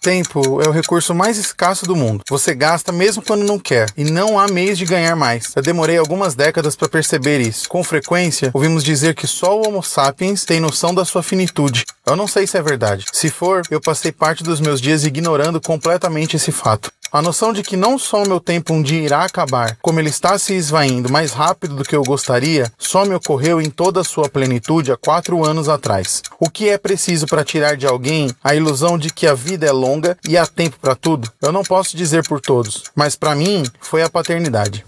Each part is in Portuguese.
Tempo é o recurso mais escasso do mundo. Você gasta mesmo quando não quer, e não há meios de ganhar mais. Eu demorei algumas décadas para perceber isso. Com frequência, ouvimos dizer que só o Homo sapiens tem noção da sua finitude. Eu não sei se é verdade. Se for, eu passei parte dos meus dias ignorando completamente esse fato. A noção de que não só o meu tempo um dia irá acabar, como ele está se esvaindo mais rápido do que eu gostaria, só me ocorreu em toda a sua plenitude há quatro anos atrás. O que é preciso para tirar de alguém a ilusão de que a vida é longa e há tempo para tudo? Eu não posso dizer por todos, mas para mim foi a paternidade.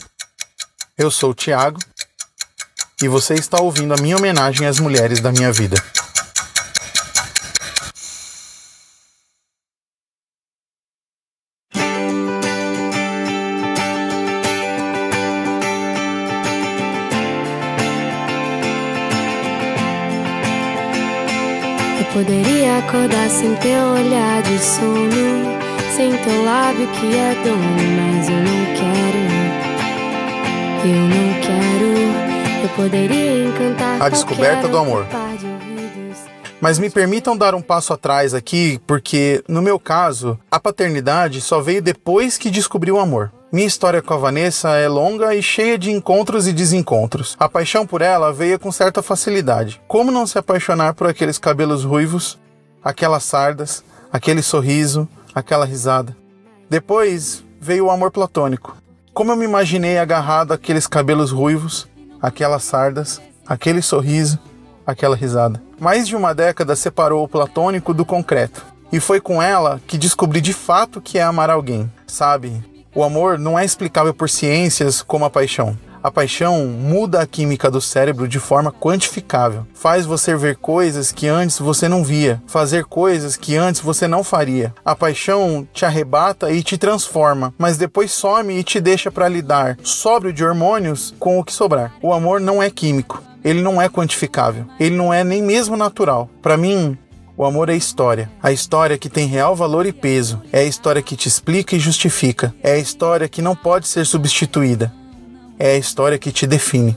Eu sou o Tiago e você está ouvindo a minha homenagem às mulheres da minha vida. Poderia acordar sem teu olhar de sono, sem teu lábio que é dono, mas eu não quero. Eu não quero. Eu poderia encantar A descoberta do amor. Mas me permitam dar um passo atrás aqui, porque no meu caso, a paternidade só veio depois que descobri o amor. Minha história com a Vanessa é longa e cheia de encontros e desencontros. A paixão por ela veio com certa facilidade. Como não se apaixonar por aqueles cabelos ruivos, aquelas sardas, aquele sorriso, aquela risada? Depois veio o amor platônico. Como eu me imaginei agarrado àqueles cabelos ruivos, aquelas sardas, aquele sorriso, aquela risada. Mais de uma década separou o platônico do concreto. E foi com ela que descobri de fato que é amar alguém. Sabe, o amor não é explicável por ciências como a paixão. A paixão muda a química do cérebro de forma quantificável. Faz você ver coisas que antes você não via, fazer coisas que antes você não faria. A paixão te arrebata e te transforma, mas depois some e te deixa para lidar, sóbrio de hormônios, com o que sobrar. O amor não é químico. Ele não é quantificável. Ele não é nem mesmo natural. Para mim, o amor é história. A história que tem real valor e peso. É a história que te explica e justifica. É a história que não pode ser substituída. É a história que te define.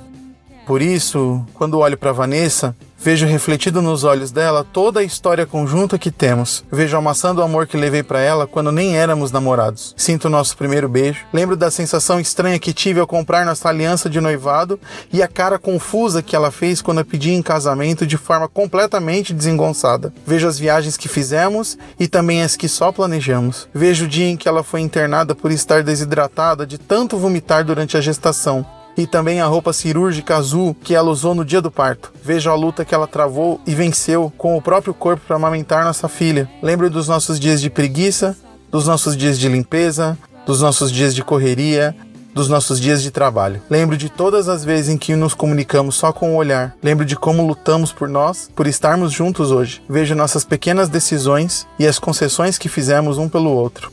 Por isso, quando olho para Vanessa, vejo refletido nos olhos dela toda a história conjunta que temos. Vejo a maçã do amor que levei para ela quando nem éramos namorados. Sinto o nosso primeiro beijo. Lembro da sensação estranha que tive ao comprar nossa aliança de noivado e a cara confusa que ela fez quando eu pedi em casamento de forma completamente desengonçada. Vejo as viagens que fizemos e também as que só planejamos. Vejo o dia em que ela foi internada por estar desidratada de tanto vomitar durante a gestação e também a roupa cirúrgica azul que ela usou no dia do parto. Vejo a luta que ela travou e venceu com o próprio corpo para amamentar nossa filha. Lembro dos nossos dias de preguiça, dos nossos dias de limpeza, dos nossos dias de correria, dos nossos dias de trabalho. Lembro de todas as vezes em que nos comunicamos só com o olhar. Lembro de como lutamos por nós, por estarmos juntos hoje. Vejo nossas pequenas decisões e as concessões que fizemos um pelo outro.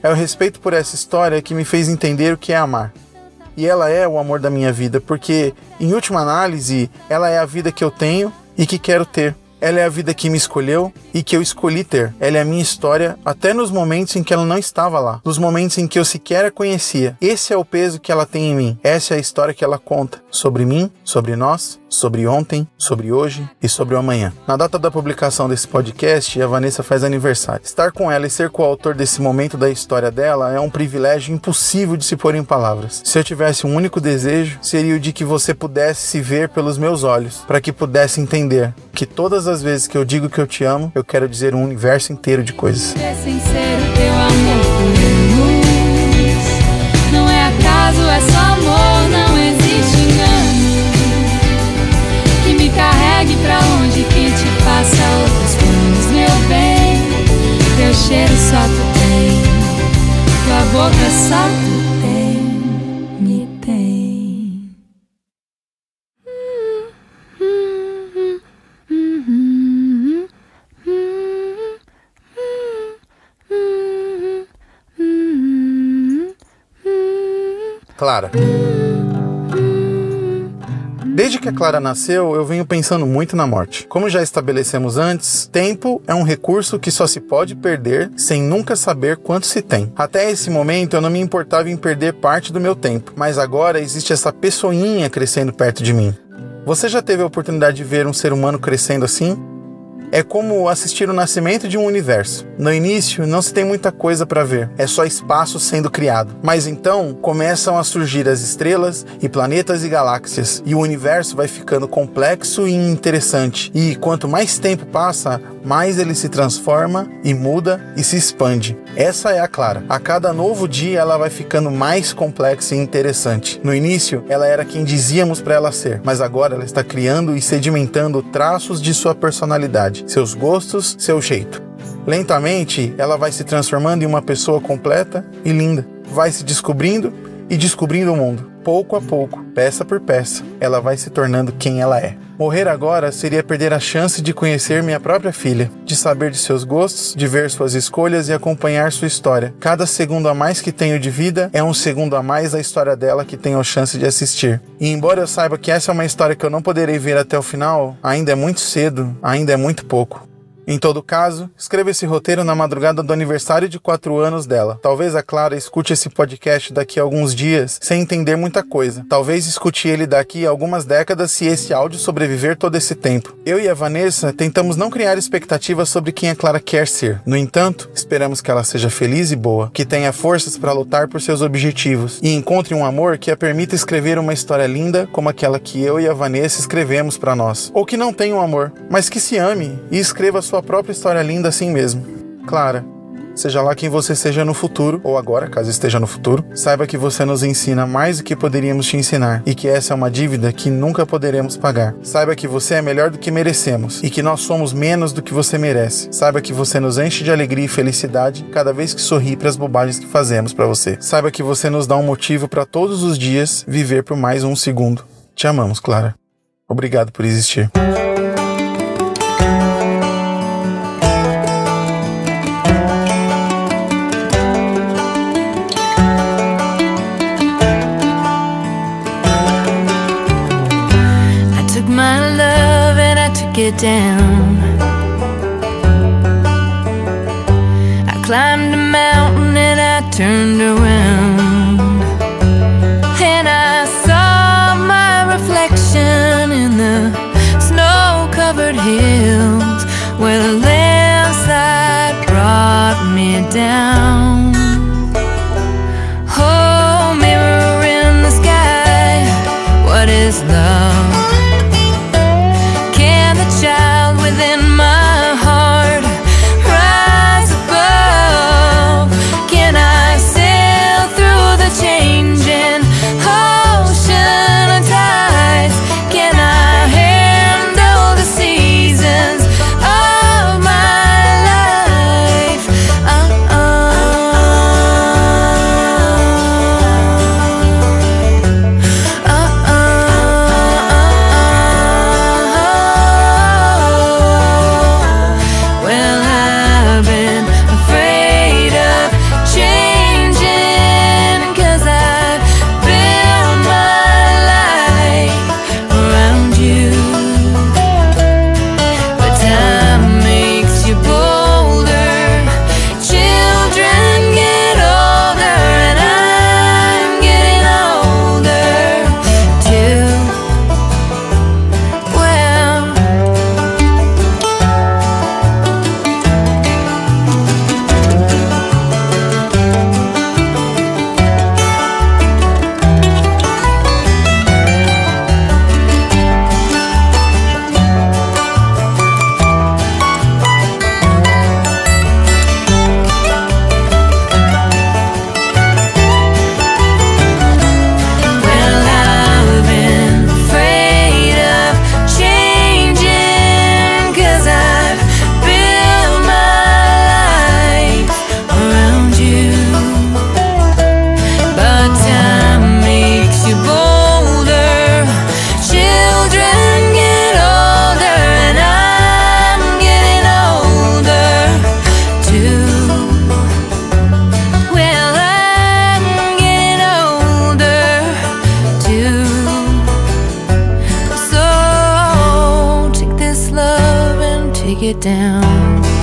É o respeito por essa história que me fez entender o que é amar e ela é o amor da minha vida, porque, em última análise, ela é a vida que eu tenho e que quero ter. Ela é a vida que me escolheu e que eu escolhi ter. Ela é a minha história, até nos momentos em que ela não estava lá, nos momentos em que eu sequer a conhecia. Esse é o peso que ela tem em mim. Essa é a história que ela conta sobre mim, sobre nós, sobre ontem, sobre hoje e sobre o amanhã. Na data da publicação desse podcast, a Vanessa faz aniversário. Estar com ela e ser coautor desse momento da história dela é um privilégio impossível de se pôr em palavras. Se eu tivesse um único desejo, seria o de que você pudesse se ver pelos meus olhos, para que pudesse entender que todas as vezes que eu digo que eu te amo, eu quero dizer um universo inteiro de coisas. É sincero teu amor. Não é acaso, é só amor, não existe engano. Que me carregue pra te outros meu bem. Teu cheiro só tu tem, tua boca só tu Clara. Desde que a Clara nasceu, eu venho pensando muito na morte. Como já estabelecemos antes, tempo é um recurso que só se pode perder sem nunca saber quanto se tem. Até esse momento eu não me importava em perder parte do meu tempo, mas agora existe essa pessoinha crescendo perto de mim. Você já teve a oportunidade de ver um ser humano crescendo assim? É como assistir o nascimento de um universo. No início, não se tem muita coisa para ver, é só espaço sendo criado. Mas então começam a surgir as estrelas e planetas e galáxias, e o universo vai ficando complexo e interessante. E quanto mais tempo passa, mais ele se transforma e muda e se expande. Essa é a Clara. A cada novo dia ela vai ficando mais complexa e interessante. No início, ela era quem dizíamos para ela ser, mas agora ela está criando e sedimentando traços de sua personalidade seus gostos, seu jeito. Lentamente, ela vai se transformando em uma pessoa completa e linda. Vai se descobrindo e descobrindo o mundo. Pouco a pouco, peça por peça, ela vai se tornando quem ela é. Morrer agora seria perder a chance de conhecer minha própria filha, de saber de seus gostos, de ver suas escolhas e acompanhar sua história. Cada segundo a mais que tenho de vida é um segundo a mais da história dela que tenho a chance de assistir. E embora eu saiba que essa é uma história que eu não poderei ver até o final, ainda é muito cedo, ainda é muito pouco. Em todo caso, escreva esse roteiro na madrugada do aniversário de 4 anos dela. Talvez a Clara escute esse podcast daqui a alguns dias sem entender muita coisa. Talvez escute ele daqui a algumas décadas se esse áudio sobreviver todo esse tempo. Eu e a Vanessa tentamos não criar expectativas sobre quem a Clara quer ser. No entanto, esperamos que ela seja feliz e boa, que tenha forças para lutar por seus objetivos e encontre um amor que a permita escrever uma história linda como aquela que eu e a Vanessa escrevemos para nós. Ou que não tenha um amor, mas que se ame e escreva sua sua própria história linda assim mesmo. Clara, seja lá quem você seja no futuro, ou agora, caso esteja no futuro, saiba que você nos ensina mais do que poderíamos te ensinar e que essa é uma dívida que nunca poderemos pagar. Saiba que você é melhor do que merecemos e que nós somos menos do que você merece. Saiba que você nos enche de alegria e felicidade cada vez que sorri para as bobagens que fazemos para você. Saiba que você nos dá um motivo para todos os dias viver por mais um segundo. Te amamos, Clara. Obrigado por existir. Down. take it down.